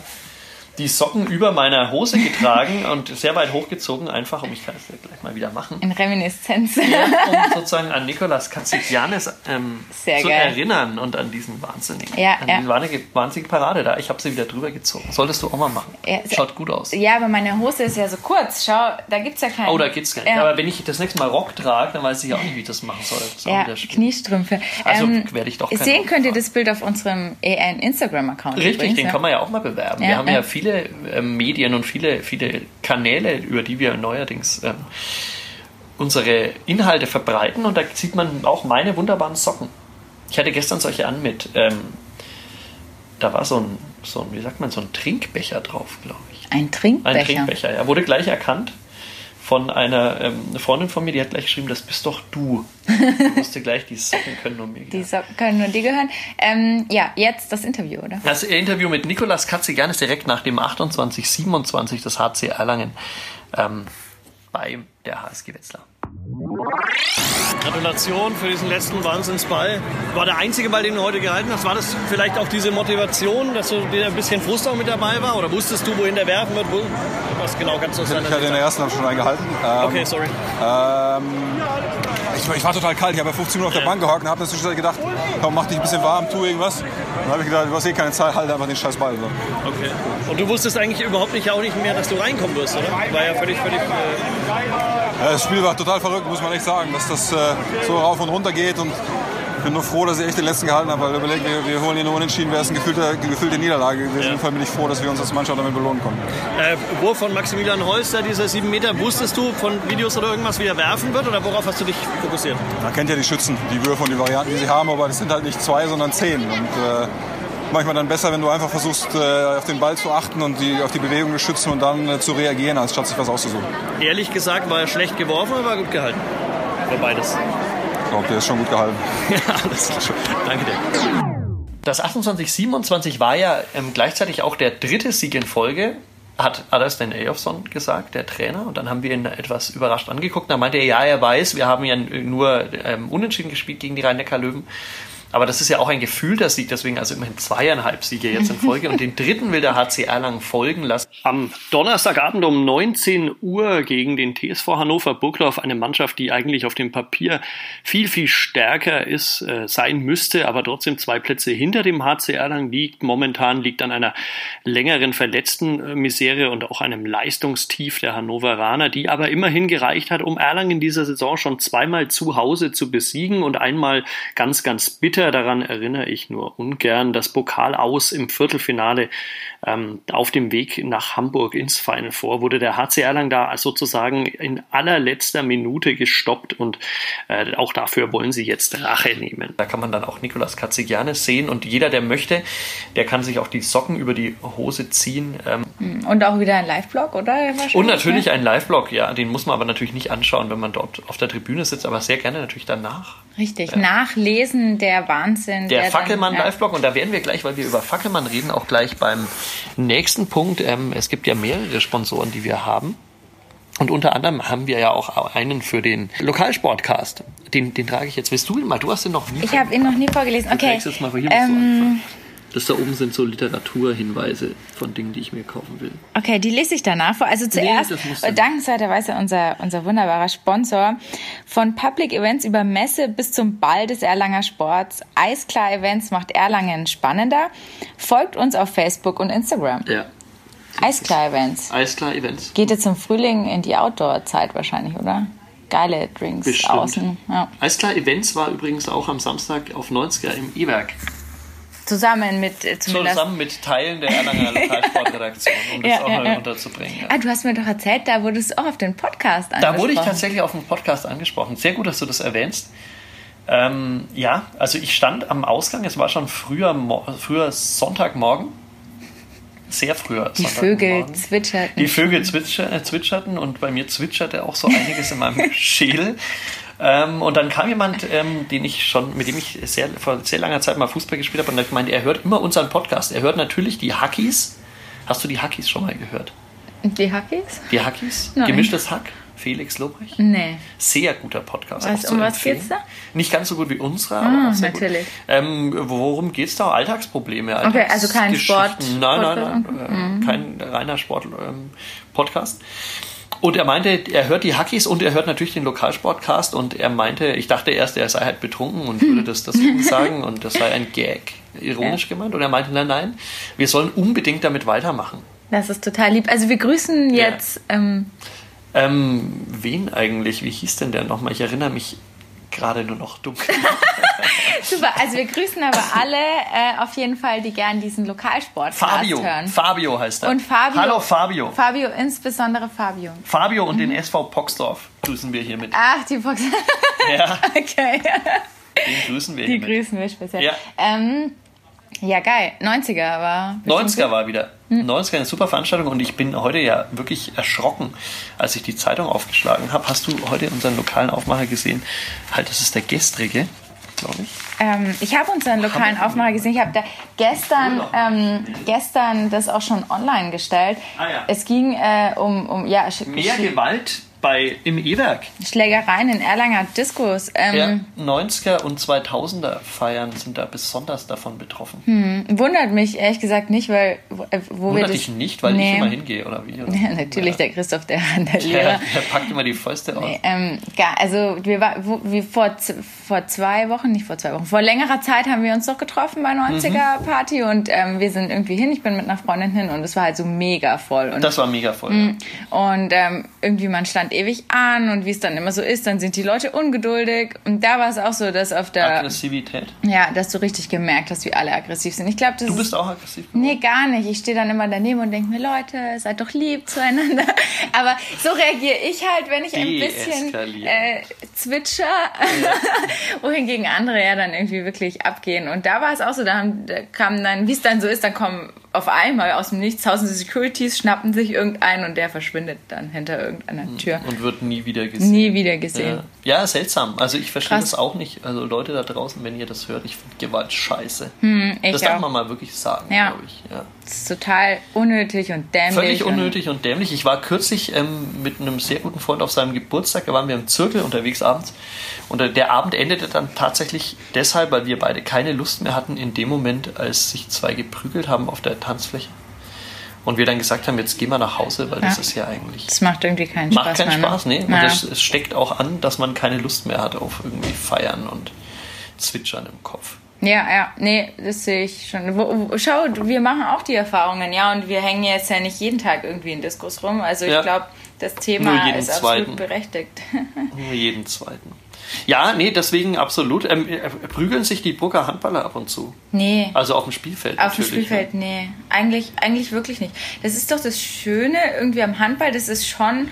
die Socken über meiner Hose getragen und sehr weit hochgezogen, einfach, um ich kann es gleich mal wieder machen. In Reminiszenz. Ja, um sozusagen an Nikolas Katzigianis ähm, zu geil. erinnern und an diesen wahnsinnigen, ja, an ja. die wahnsinnige, wahnsinnige Parade da. Ich habe sie wieder drüber gezogen. Solltest du auch mal machen. Ja, Schaut gut aus. Ja, aber meine Hose ist ja so kurz. Schau, da gibt es ja keinen. Oh, da gibt es keinen. Aber wenn ich das nächste Mal Rock trage, dann weiß ich auch nicht, wie ich das machen soll. Das ja, Kniestrümpfe. Also ähm, werde ich doch Sehen könnt ihr das Bild auf unserem Instagram-Account. Richtig, übrigens, den kann man ja auch mal bewerben. Wir haben ja viele ähm, Medien und viele, viele Kanäle, über die wir neuerdings ähm, unsere Inhalte verbreiten und da sieht man auch meine wunderbaren Socken. Ich hatte gestern solche an mit, ähm, da war so ein, so ein, wie sagt man, so ein Trinkbecher drauf, glaube ich. Ein Trinkbecher? Ein Trinkbecher, ja. Wurde gleich erkannt von einer ähm, Freundin von mir, die hat gleich geschrieben, das bist doch du. Du musst dir gleich die Socken können nur mir gehören. Die Socken können nur dir gehören. Ähm, ja, jetzt das Interview, oder? Das Interview mit Nikolas Katzigan ist direkt nach dem 28-27 des HC Erlangen ähm, bei der HSG Wetzlar. Gratulation für diesen letzten Wahnsinnsball. War der einzige Ball, den du heute gehalten hast. War das vielleicht auch diese Motivation, dass du dir ein bisschen Frust auch mit dabei war? Oder wusstest du, wohin der werfen wird? Was genau du sagen? Ich hatte den ersten schon eingehalten. Ähm, okay, sorry. Ähm, ich, ich, war total kalt. Ich habe ja 15 Minuten auf der Bank gehockt und habe natürlich gedacht, komm, mach dich ein bisschen warm, tu irgendwas. dann habe ich gedacht, du hast eh keine Zeit, halt einfach den scheiß Ball. So. Okay. Und du wusstest eigentlich überhaupt nicht, auch nicht mehr, dass du reinkommen wirst, oder? War ja völlig, völlig... Äh das Spiel war total verrückt, muss man echt sagen, dass das äh, so rauf und runter geht und bin nur froh, dass ich echt den letzten gehalten habe, weil überlegt, wir, wir holen hier nur unentschieden, wäre es eine gefühlte, gefühlte Niederlage gewesen. Ja. Fall bin ich froh, dass wir uns als Mannschaft damit belohnen konnten. Äh, Wurf von Maximilian Holster, dieser 7 Meter, wusstest du von Videos oder irgendwas, wie er werfen wird oder worauf hast du dich fokussiert? Man kennt ja die Schützen, die Würfe und die Varianten, die sie haben, aber das sind halt nicht zwei, sondern zehn. Und, äh, manchmal dann besser, wenn du einfach versuchst, äh, auf den Ball zu achten und die, auf die Bewegung des Schützen und dann äh, zu reagieren, als statt sich was auszusuchen. Ehrlich gesagt, war er schlecht geworfen oder war er gut gehalten? Oder beides? Glaube, der ist schon gut gehalten. ja, alles klar. Danke dir. Das 28-27 war ja ähm, gleichzeitig auch der dritte Sieg in Folge, hat Alastair Eyofson gesagt, der Trainer. Und dann haben wir ihn etwas überrascht angeguckt. Da meinte er, ja, er weiß, wir haben ja nur ähm, unentschieden gespielt gegen die Rhein-Neckar-Löwen. Aber das ist ja auch ein gefühlter Sieg, deswegen also immerhin zweieinhalb Siege jetzt in Folge. Und den dritten will der HC Erlangen folgen lassen. Am Donnerstagabend um 19 Uhr gegen den TSV Hannover Burglauf, eine Mannschaft, die eigentlich auf dem Papier viel, viel stärker ist, äh, sein müsste, aber trotzdem zwei Plätze hinter dem HC Erlangen liegt. Momentan liegt an einer längeren verletzten äh, Misere und auch einem Leistungstief der Hannoveraner, die aber immerhin gereicht hat, um Erlangen in dieser Saison schon zweimal zu Hause zu besiegen und einmal ganz, ganz bitter Bitter, daran erinnere ich nur ungern, das Pokal aus im Viertelfinale ähm, auf dem Weg nach Hamburg ins Final Four wurde der HC Erlang da sozusagen in allerletzter Minute gestoppt und äh, auch dafür wollen sie jetzt Rache nehmen. Da kann man dann auch Nicolas Katzigianis sehen und jeder, der möchte, der kann sich auch die Socken über die Hose ziehen. Ähm, hm, und auch wieder ein Live-Blog, oder? Und natürlich ein Live-Blog, ja. Den muss man aber natürlich nicht anschauen, wenn man dort auf der Tribüne sitzt, aber sehr gerne natürlich danach. Richtig, ja. nachlesen, der Wahnsinn. Der, der Fackelmann ja. Live-Blog und da werden wir gleich, weil wir über Fackelmann reden, auch gleich beim nächsten Punkt. Ähm, es gibt ja mehrere Sponsoren, die wir haben. Und unter anderem haben wir ja auch einen für den Lokalsportcast. Den, den trage ich jetzt. Willst du ihn mal? Du hast ihn noch nie Ich habe ihn noch nie vorgelesen. Okay. Du jetzt mal, hier ähm, das da oben sind so Literaturhinweise von Dingen, die ich mir kaufen will. Okay, die lese ich danach vor. Also zuerst, nee, dankenswerterweise unser, unser wunderbarer Sponsor, von Public Events über Messe bis zum Ball des Erlanger Sports. Eisklar Events macht Erlangen spannender. Folgt uns auf Facebook und Instagram. Ja. Eisklar Events. Eisklar Events. Geht jetzt im Frühling in die Outdoor-Zeit wahrscheinlich, oder? Geile Drinks Bestimmt. außen. Ja. Eisklar Events war übrigens auch am Samstag auf 90er im E-Werk. Zusammen mit äh. Zusammen mit Teilen der Erlanger Lokalsportredaktion, um das auch ja, mal ja. unterzubringen. Ja. Ah, du hast mir doch erzählt, da wurdest du auch auf den Podcast angesprochen. Da wurde ich tatsächlich auf den Podcast angesprochen. Sehr gut, dass du das erwähnst. Ähm, ja, also ich stand am Ausgang, es war schon früher, früher Sonntagmorgen. Sehr früher. Die Vögel zwitscherten. Die Vögel zwitscherten und bei mir zwitscherte auch so einiges in meinem Schädel. Ähm, und dann kam jemand, ähm, den ich schon, mit dem ich sehr, vor sehr langer Zeit mal Fußball gespielt habe und hat gemeint, er hört immer unseren Podcast. Er hört natürlich die Hackies. Hast du die Hackies schon mal gehört? Die Hackies? Die Hackies? Nein. Gemischtes Hack? Felix Lobrecht? Nee. Sehr guter Podcast. Was, um was geht's da? Nicht ganz so gut wie unserer, ah, aber auch sehr natürlich. gut. Ähm, worum geht's da? Alltagsprobleme. Alltags okay, also kein Sport. Nein, nein, nein. Äh, mhm. Kein reiner Sport-Podcast. Ähm, und er meinte, er hört die Hackies und er hört natürlich den Lokalsportcast und er meinte, ich dachte erst, er sei halt betrunken und würde das deswegen sagen und das sei ein Gag, ironisch ja. gemeint. Und er meinte, nein, nein, wir sollen unbedingt damit weitermachen. Das ist total lieb. Also wir grüßen jetzt. Ja. Ähm, ähm, wen eigentlich? Wie hieß denn der nochmal? Ich erinnere mich gerade nur noch dunkel. Super, also wir grüßen aber alle äh, auf jeden Fall, die gern diesen Lokalsport Fabio. hören. Fabio heißt er. Und Fabio. Hallo Fabio. Fabio, insbesondere Fabio. Fabio und mhm. den SV Poxdorf grüßen wir hiermit. Ach, die Poxdorf. Ja. okay. Den grüßen wir Die hiermit. grüßen wir speziell. Ja. Ähm, ja, geil. 90er war. 90er war wieder. Hm. 90er eine super Veranstaltung und ich bin heute ja wirklich erschrocken, als ich die Zeitung aufgeschlagen habe. Hast du heute unseren lokalen Aufmacher gesehen? Halt, das ist der gestrige, glaube ich. Ähm, ich habe unseren lokalen Aufmacher gesehen. Ich habe da gestern, ähm, gestern das auch schon online gestellt. Ah, ja. Es ging äh, um, um ja, mehr Gewalt bei, im E-Werk. Schlägereien in Erlanger Diskos. Ähm, ja, 90er und 2000er Feiern sind da besonders davon betroffen. Hm, wundert mich ehrlich gesagt nicht, weil wo, äh, wo wundert wir dich nicht, weil nee. ich immer hingehe oder wie? Oder? Ja, natürlich ja. der Christoph, der, der Lehrer. Der, packt immer die Fäuste aus. Nee, ähm, also wir war, wo, wir vor, vor zwei Wochen, nicht vor zwei Wochen, vor längerer Zeit haben wir uns doch getroffen bei 90er mhm. Party und ähm, wir sind irgendwie hin. Ich bin mit einer Freundin hin und es war halt so mega voll. Und, das war mega voll. Mh, und ähm, irgendwie man stand ewig an und wie es dann immer so ist, dann sind die Leute ungeduldig. Und da war es auch so, dass auf der. Aggressivität. Ja, dass du richtig gemerkt hast, wie alle aggressiv sind. Ich glaube, das Du bist ist, auch aggressiv. Geworden? Nee, gar nicht. Ich stehe dann immer daneben und denke mir, Leute, seid doch lieb zueinander. Aber so reagiere ich halt, wenn ich ein bisschen äh, zwitscher, ja. wohingegen andere ja dann irgendwie wirklich abgehen. Und da war es auch so, da, haben, da kamen dann, wie es dann so ist, dann kommen auf einmal aus dem Nichts tausende Securities, schnappen sich irgendeinen und der verschwindet dann hinter irgendeiner Hm. Tür. Und wird nie wieder gesehen. Nie wieder gesehen. Ja, ja seltsam. Also ich verstehe das auch nicht. Also Leute da draußen, wenn ihr das hört, ich finde Gewalt scheiße. Hm, das auch. darf man mal wirklich sagen, Ja. glaube ich. Ja. Das ist total unnötig und dämlich. Völlig unnötig und dämlich. Ich war kürzlich ähm, mit einem sehr guten Freund auf seinem Geburtstag, da waren wir im Zirkel unterwegs abends. Und äh, der Abend endete dann tatsächlich deshalb, weil wir beide keine Lust mehr hatten in dem Moment, als sich zwei geprügelt haben auf der Tanzfläche. Und wir dann gesagt haben, jetzt gehen wir nach Hause, weil das Ja. ist ja eigentlich. Das macht irgendwie keinen Macht Spaß keinen mehr. Spaß, ne? nee. Und Ja. es, es steckt auch an, dass man keine Lust mehr hat auf irgendwie Feiern und Zwitschern im Kopf. Ja, ja, nee, das sehe ich schon. Wo, wo, schau, wir machen auch die Erfahrungen, ja, und wir hängen jetzt ja nicht jeden Tag irgendwie in Diskos rum. Also ich Ja. glaube, das Thema ist absolut zweiten. berechtigt. Nur jeden zweiten. Ja, nee, deswegen absolut. Ähm, äh, prügeln sich die Burger Handballer ab und zu. nee. Also auf dem Spielfeld. Auf dem natürlich, Spielfeld, nee. Eigentlich, eigentlich wirklich nicht. Das ist doch das Schöne irgendwie am Handball, das ist schon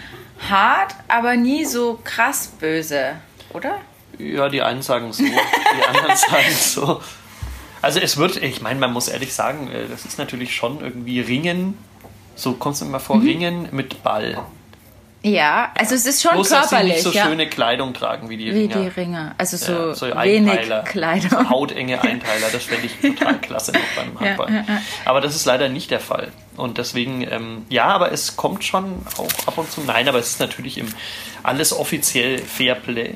hart, aber nie so krass böse, oder? Ja, die einen sagen so, die anderen sagen so. Also es wird, ich meine, man muss ehrlich sagen, äh, das ist natürlich schon irgendwie Ringen, so kommt es mir immer vor, Mhm. Ringen mit Ball. Ja, also es ist schon Bloß, dass sie körperlich, nicht so ja. schöne Kleidung tragen wie die Wie Ringer. die Ringe. Also so, Ja, so wenig Einteiler, Kleidung. So hautenge Einteiler, das fände ich total klasse noch beim Handball. ja. Aber das ist leider nicht der Fall. Und deswegen, ähm, ja, aber es kommt schon auch ab und zu. Nein, aber es ist natürlich im alles offiziell Fairplay.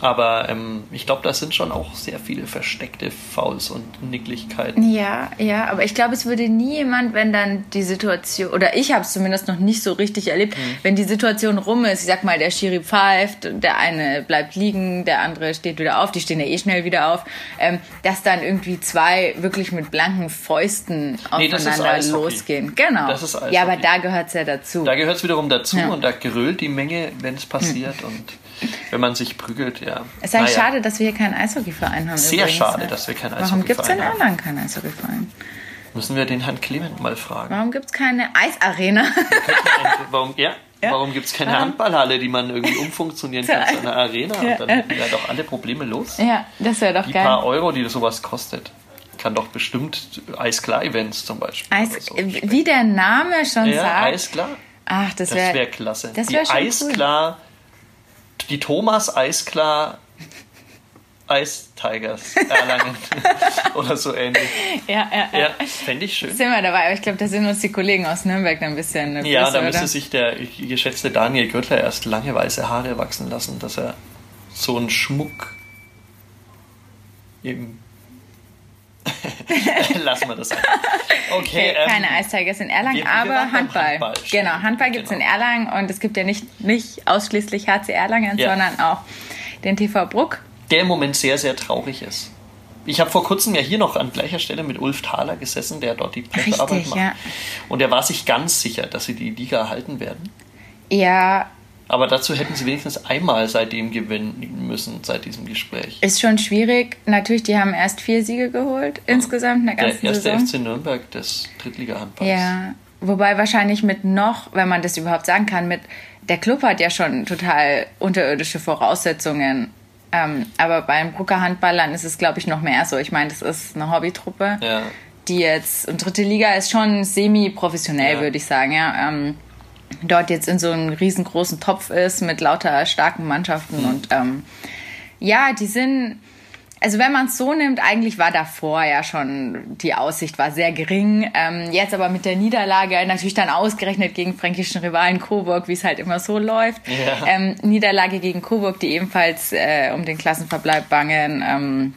Aber ähm, ich glaube, da sind schon auch sehr viele versteckte Fouls und Nicklichkeiten. Ja, ja, aber ich glaube, es würde nie jemand, wenn dann die Situation, oder ich habe es zumindest noch nicht so richtig erlebt, Mhm. wenn die Situation rum ist, ich sag mal, der Schiri pfeift, der eine bleibt liegen, der andere steht wieder auf, die stehen ja eh schnell wieder auf, ähm, dass dann irgendwie zwei wirklich mit blanken Fäusten Nee, aufeinander Eishockey. losgehen. Genau. Das ist Eishockey. ja, aber da gehört es ja dazu. Da gehört es wiederum dazu Ja. und da gerölt die Menge, wenn es passiert und wenn man sich prügelt, ja. es ist eigentlich Naja. schade, dass wir hier keinen Eishockeyverein haben. Sehr übrigens, schade, dass wir keinen Warum gibt es in Eishockeyverein haben. Erlangen keinen Eishockeyverein? Müssen wir den Herrn Clement mal fragen. Warum gibt es keine Eisarena? Warum, ja, Ja. warum gibt es keine Warum? Handballhalle, die man irgendwie umfunktionieren kann zu einer Arena? Ja. Und dann hätten wir doch alle Probleme los. ja, das wäre doch Die geil. paar Euro, die sowas kostet, kann doch bestimmt Eisklar-Events zum Beispiel. Eis, so. wie der Name schon ja, sagt. Eisklar. Ach, das wäre wäre klasse. das die wär schon cool. Die Thomas Eisklar Ice Tigers Erlangen oder so ähnlich. Ja, ja, ja. Fände ich schön. Sind wir dabei, aber ich glaube, da sind uns die Kollegen aus Nürnberg ein bisschen nervös, Ja, da oder? müsste sich der geschätzte Daniel Gürtler erst lange weiße Haare wachsen lassen, dass er so einen Schmuck im Lassen wir das einfach. Okay, Okay, keine ähm, Ice Tigers in Erlangen, aber Handball. Handball, genau, Handball gibt es Genau. in Erlangen und es gibt ja nicht, nicht ausschließlich HC Erlangen, Ja. sondern auch den TV Bruck. der im Moment sehr, sehr traurig ist. Ich habe vor kurzem ja hier noch an gleicher Stelle mit Ulf Thaler gesessen, der dort die Pressearbeit macht. ja. Und er war sich ganz sicher, dass sie die Liga erhalten werden. Ja, Aber dazu hätten sie wenigstens einmal seitdem gewinnen müssen, seit diesem Gespräch. ist schon schwierig. Natürlich, die haben erst vier Siege geholt insgesamt in der Der erste Saison. FC Nürnberg des Drittliga-Handballs. Ja, wobei wahrscheinlich mit noch, wenn man das überhaupt sagen kann, mit der Club hat ja schon total unterirdische Voraussetzungen. Ähm, aber bei den Brucker Handballern ist es, glaube ich, noch mehr so. Ich meine, das ist eine Hobbytruppe, Ja. die jetzt, und dritte Liga ist schon semi-professionell, Ja. würde ich sagen, ja. Ähm, dort jetzt in so einem riesengroßen Topf ist mit lauter starken Mannschaften und ähm, ja, die sind, also wenn man es so nimmt, eigentlich war davor ja schon, die Aussicht war sehr gering. Ähm, jetzt aber mit der Niederlage, natürlich dann ausgerechnet gegen fränkischen Rivalen Coburg, wie es halt immer so läuft. Ja. Ähm, Niederlage gegen Coburg, die ebenfalls äh, um den Klassenverbleib bangen. Ähm,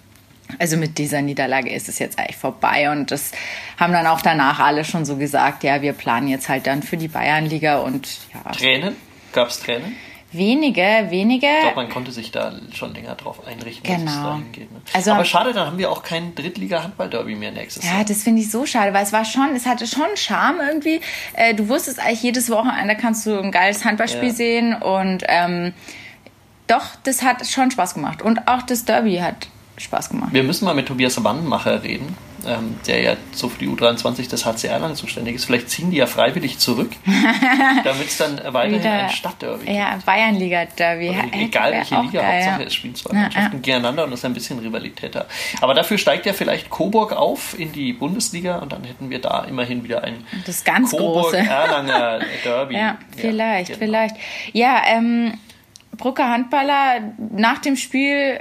also mit dieser Niederlage ist es jetzt eigentlich vorbei und das haben dann auch danach alle schon so gesagt, ja, wir planen jetzt halt dann für die Bayernliga und ja, Tränen? Gab es Tränen? wenige, wenige. Ich glaube, man konnte sich da schon länger drauf einrichten, dass es Genau. dahin geht. Also- Aber schade, dann haben wir auch kein Drittliga-Handball-Derby mehr nächstes Ja, Jahr. das finde ich so schade, weil es war schon, es hatte schon Charme irgendwie. Äh, du wusstest eigentlich jedes Wochenende kannst du ein geiles Handballspiel Ja. sehen und ähm, doch, das hat schon Spaß gemacht und auch das Derby hat Spaß gemacht. Wir müssen mal mit Tobias Wannmacher reden, ähm, der ja so für die U23 des HC Erlangen zuständig ist. Vielleicht ziehen die ja freiwillig zurück, damit es dann weiterhin Wieder- ein Stadtderby gibt. Ja, Bayernliga-Derby. Also egal welche Liga, geil, Hauptsache ja. es spielen zwei Mannschaften ja. gegeneinander und es ist ein bisschen Rivalität da. Aber dafür steigt ja vielleicht Coburg auf in die Bundesliga und dann hätten wir da immerhin wieder ein Das ganz große. Coburg-Erlanger Derby. Ja, vielleicht, genau. vielleicht. Ja, ähm, Brucker Handballer, nach dem Spiel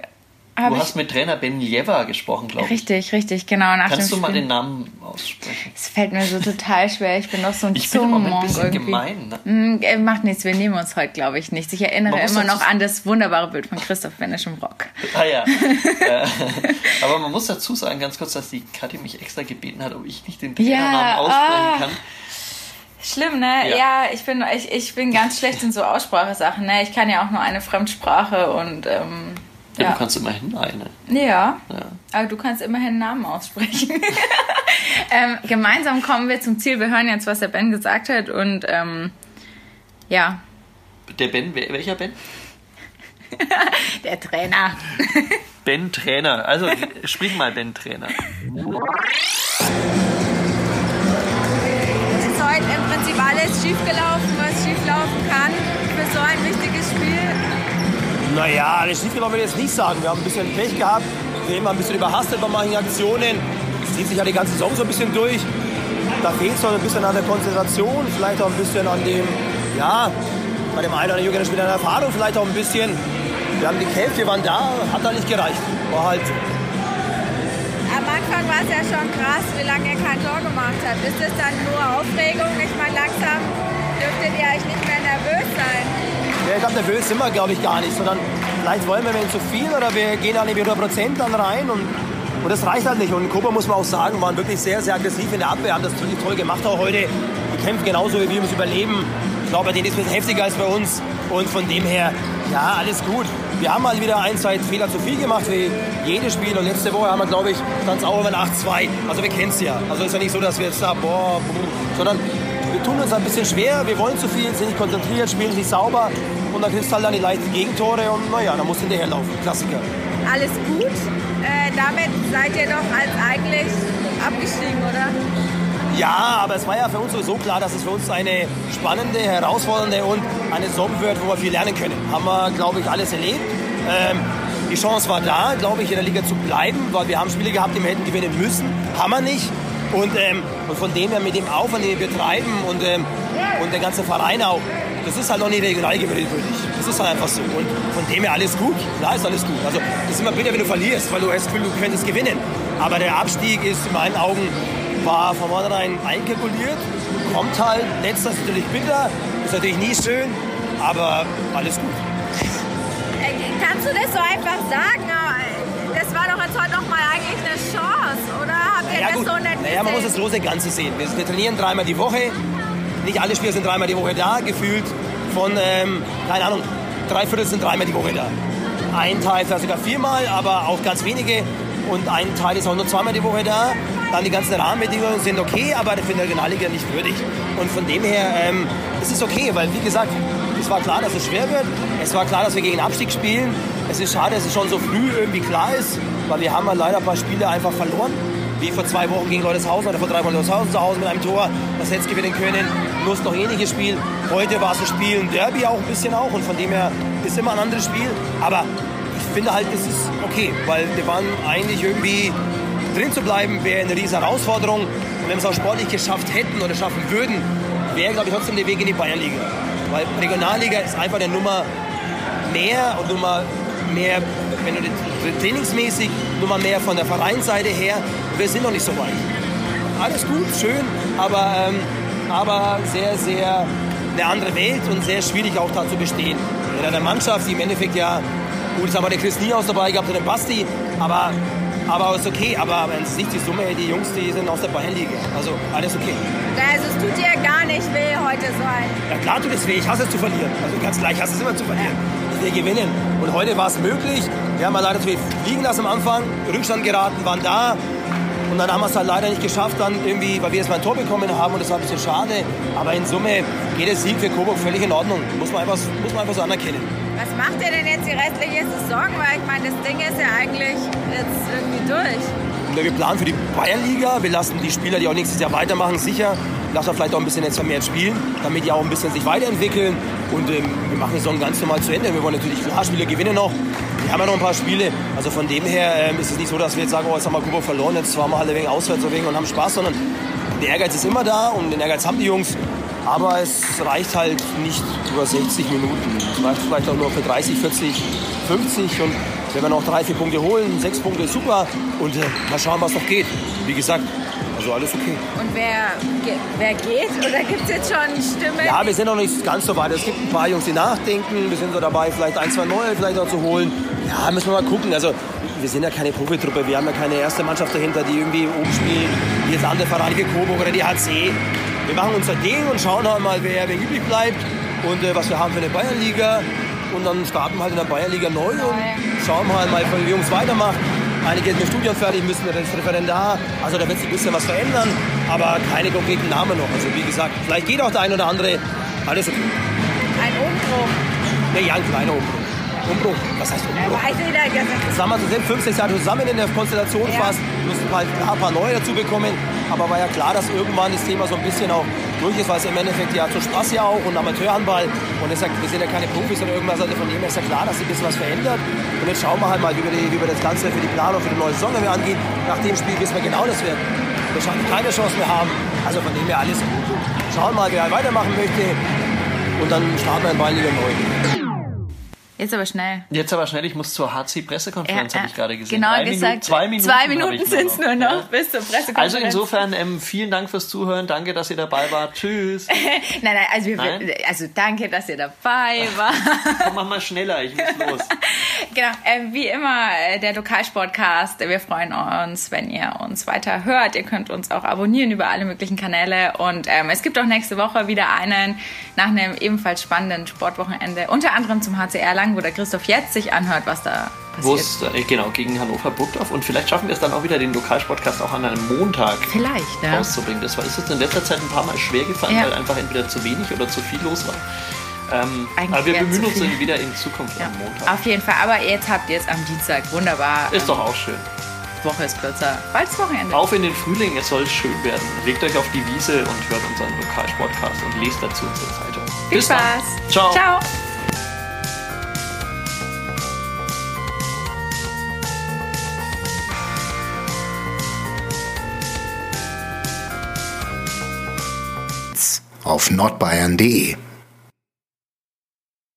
habe Du hast mit Trainer Ben Jever gesprochen, glaube ich. Richtig, richtig, genau. Nach Kannst du mal Spiel. den Namen aussprechen? Es fällt mir so total schwer. Ich bin doch so ein Ich bin im Moment ein bisschen irgendwie. gemein. Ne? Hm, äh, Macht nichts, wir nehmen uns heute, glaube ich, nichts. Ich erinnere immer noch an das wunderbare Bild von Christoph Wenisch im Rock. Ah ja. Aber man muss dazu sagen, ganz kurz, dass die Kathi mich extra gebeten hat, ob ich nicht den Trainernamen Ja, aussprechen ah. kann. Schlimm, ne? Ja. Ja, ich, bin, ich, ich bin ganz schlecht in so Aussprachesachen. Ne? Ich kann ja auch nur eine Fremdsprache und ähm, Ja, ja. Du kannst immerhin eine. Ja, Ja. aber du kannst immerhin Namen aussprechen. ähm, gemeinsam kommen wir zum Ziel. Wir hören jetzt, was der Ben gesagt hat und ähm, ja, Der Ben, welcher Ben? der Trainer. Ben Trainer. Also sprich mal Ben Trainer. Es ist heute im Prinzip alles schiefgelaufen, was Naja, alles schiefgelaufen will ich jetzt nicht sagen. Wir haben ein bisschen Pech gehabt. Wir haben ein bisschen überhastet bei manchen Aktionen. Es zieht sich ja die ganze Saison so ein bisschen durch. Da fehlt es noch ein bisschen an der Konzentration, vielleicht auch ein bisschen an dem, ja, bei dem einen oder anderen Spieler an Erfahrung vielleicht auch ein bisschen. Wir haben gekämpft, wir waren da, hat da nicht gereicht. War halt, Am Anfang war es ja schon krass, wie lange er kein Tor gemacht hat. Ist das dann nur Aufregung? Ich meine, langsam dürftet ihr eigentlich nicht mehr nervös sein. Ja, ich glaube, nervös sind wir, glaube ich, gar nicht, sondern vielleicht wollen wir wenn zu viel oder wir gehen nicht mit 100 Prozent dann rein und, und das reicht halt nicht. Und Kuba muss man auch sagen, waren wirklich sehr, sehr aggressiv in der Abwehr, haben das wirklich toll gemacht auch heute. Die kämpfen genauso wie wir ums Überleben. Ich glaube, bei denen ist es ein bisschen heftiger als bei uns und von dem her, ja, alles gut. Wir haben mal wieder ein, zwei Fehler zu viel gemacht, wie jedes Spiel. Und letzte Woche haben wir, glaube ich, stand es auch über 8-2. Also wir kennen es ja. Also ist ja nicht so, dass wir jetzt da, boah, boah, sondern wir tun uns ein bisschen schwer, wir wollen zu viel, sind nicht konzentriert, spielen nicht sauber und dann kriegst du halt dann die leichten Gegentore und naja, dann musst du hinterherlaufen. Klassiker. Alles gut. Äh, damit seid ihr doch als eigentlich abgestiegen, oder? Ja, aber es war ja für uns sowieso klar, dass es für uns eine spannende, herausfordernde und eine Saison wird, wo wir viel lernen können. Haben wir, glaube ich, alles erlebt. Ähm, die Chance war da, glaube ich, in der Liga zu bleiben, weil wir haben Spiele gehabt, die wir hätten gewinnen müssen. Haben wir nicht. Und, ähm, und von dem her mit dem Aufwand, den wir betreiben und ähm, und der ganze Verein auch, das ist halt noch nicht regional gewürdig. Das ist halt einfach so. Und von dem her alles gut. Klar ist alles gut. Also das ist immer bitter, wenn du verlierst, weil du hast Gefühl, du könntest gewinnen. Aber der Abstieg ist in meinen Augen war von vornherein einkalkuliert. Kommt halt, letzter ist natürlich bitter, ist natürlich nie schön, aber alles gut. Kannst du das so einfach sagen? Das war doch jetzt heute noch mal eigentlich eine habt ihr naja, das gut. so nicht Naja, man muss das große Ganze sehen. Wir, trainieren dreimal die Woche. Nicht alle Spieler sind dreimal die Woche da, gefühlt von, ähm, keine Ahnung, drei Viertel sind dreimal die Woche da. Ein Teil vielleicht sogar viermal, aber auch ganz wenige. Und ein Teil ist auch nur zweimal die Woche da. Dann die ganzen Rahmenbedingungen sind okay, aber für die Regionalliga nicht würdig. Und von dem her ähm, ist es okay, weil wie gesagt, es war klar, dass es schwer wird. Es war klar, dass wir gegen Abstieg spielen. Es ist schade, dass es schon so früh irgendwie klar ist, weil wir haben ja leider ein paar Spiele einfach verloren. Wie vor zwei Wochen gegen Leuteshausen oder vor drei Wochen Leuteshausen zu Hause mit einem Tor, das hätte gewinnen können. Lust noch ähnliches Spiel. Heute war es ein Spiel, ein Derby auch ein bisschen auch und von dem her ist immer ein anderes Spiel. Aber ich finde halt, es ist okay, weil wir waren eigentlich irgendwie drin zu bleiben, wäre eine riesige Herausforderung. Und wenn wir es auch sportlich geschafft hätten oder schaffen würden, wäre, glaube ich, trotzdem der Weg in die Bayernliga. Weil Regionalliga ist einfach der Nummer mehr und Nummer mehr, wenn du trainingsmäßig, Nummer mehr von der Vereinsseite her. Wir sind noch nicht so weit. Alles gut, schön, aber, ähm, aber sehr, sehr eine andere Welt und sehr schwierig auch da zu bestehen. In einer Mannschaft, die im Endeffekt ja, gut, jetzt haben wir den Chris Niehaus dabei gehabt und den Basti, aber aber ist okay, aber wenn es nicht die Summe, die Jungs, die sind aus der Bayernliga. Also alles okay. Also es tut dir gar nicht weh heute sein. Ja klar tut es weh, ich hasse es zu verlieren. Also ganz gleich, ich hasse es immer zu verlieren. Ich will gewinnen. Und heute war es möglich. Wir haben leider zu viel fliegen lassen am Anfang, Rückstand geraten, waren da. Und dann haben wir es halt leider nicht geschafft, dann irgendwie, weil wir jetzt mal ein Tor bekommen haben und das war ein bisschen schade. Aber in Summe geht der Sieg für Coburg völlig in Ordnung. Muss man einfach, muss man einfach so anerkennen. Was macht ihr denn jetzt die restliche Saison? Weil ich meine, das Ding ist ja eigentlich jetzt irgendwie durch. Wir planen für die Bayernliga. Wir lassen die Spieler, die auch nächstes Jahr weitermachen, sicher. Lassen wir vielleicht auch ein bisschen jetzt vermehrt spielen, damit die auch ein bisschen sich weiterentwickeln. Und ähm, wir machen die Saison ganz normal zu Ende. Wir wollen natürlich klar Spiele gewinnen noch. Wir haben ja noch ein paar Spiele. Also von dem her ähm, ist es nicht so, dass wir jetzt sagen, oh, jetzt haben wir Kuba verloren, jetzt waren wir alle wegen auswärts wegen und haben Spaß, sondern der Ehrgeiz ist immer da und den Ehrgeiz haben die Jungs. Aber es reicht halt nicht über 60 Minuten. Es reicht vielleicht auch nur für 30, 40, 50. Und wenn wir noch drei, vier Punkte holen, sechs Punkte super. Und äh, mal schauen, was noch geht. Wie gesagt, also alles okay. Und wer, wer geht? Oder gibt es jetzt schon Stimmen? Ja, wir sind noch nicht ganz so weit. Es gibt ein paar Jungs, die nachdenken. Wir sind so dabei, vielleicht ein, zwei neue vielleicht auch zu holen. Ja, müssen wir mal gucken. Also wir sind ja keine Profitruppe. Wir haben ja keine erste Mannschaft dahinter, die irgendwie oben spielt. Wie jetzt andere Vereine wie Coburg oder die HC wir machen unser Ding und schauen halt mal, wer, wer übrig bleibt und äh, was wir haben für eine Bayernliga. Und dann starten wir halt in der Bayernliga neu und schauen halt mal, wie die Jungs weitermachen. Einige sind mit Studium fertig, müssen das Referendar. Also da wird sich ein bisschen was verändern, aber keine konkreten Namen noch. Also wie gesagt, vielleicht geht auch der ein oder andere. Alles okay. Ein Umbruch. Nee, ja, ein kleiner Umbruch. Umbruch. Was heißt Umbruch? Ja, weiß das haben wir zusammen fünf, sechs Jahre zusammen in der Konstellation ja. fast. Wir müssen halt ein paar neue dazu bekommen. Aber war ja klar, dass irgendwann das Thema so ein bisschen auch durch ist, weil es im Endeffekt ja zu Spaß ja auch und Amateurhandball. Und es, wir sind ja keine Profis oder irgendwas. Also von dem her ist ja klar, dass sich ein bisschen was verändert. Und jetzt schauen wir halt mal, wie wir, die, wie wir das Ganze für die Planung für die neue Saison wir angehen. Nach dem Spiel wissen wir genau, dass wir wahrscheinlich keine Chance mehr haben. Also von dem her alles gut. Schauen mal, wer weitermachen möchte. Und dann starten wir in Bayern neu. Jetzt aber schnell. Jetzt aber schnell, ich muss zur HC-Pressekonferenz, ja, habe ich gerade gesehen. Genau Drei gesagt. Minuten, zwei Minuten, zwei Minuten sind es nur noch ja. bis zur Pressekonferenz. Also insofern, ähm, vielen Dank fürs Zuhören. Danke, dass ihr dabei wart. Tschüss. nein, nein, also, wir, nein? also danke, dass ihr dabei wart. Komm, mach mal schneller, ich muss los. genau, äh, wie immer, äh, der Lokalsportcast. Wir freuen uns, wenn ihr uns weiter hört. Ihr könnt uns auch abonnieren über alle möglichen Kanäle. Und ähm, es gibt auch nächste Woche wieder einen nach einem ebenfalls spannenden Sportwochenende. Unter anderem zum HCR lang, wo der Christoph jetzt sich anhört, was da passiert. Äh, genau, gegen Hannover Burgdorf. Und vielleicht schaffen wir es dann auch wieder, den Lokalsportcast auch an einem Montag vielleicht, ja. rauszubringen. Das war, ist jetzt in letzter Zeit ein paar Mal schwer gefallen, ja. weil einfach entweder zu wenig oder zu viel los war. Ähm, aber wir bemühen uns dann wieder in Zukunft ja. am Montag. Auf jeden Fall. Aber jetzt habt ihr es am Dienstag. Wunderbar. Ist doch auch schön. Woche ist kürzer. Bald ist Wochenende. Auf in den Frühling, es soll schön werden. Legt euch auf die Wiese und hört unseren Lokalsportcast und lest dazu unsere Zeitung. Viel Bis Spaß. Dann. Ciao. Ciao. Auf nordbayern.de.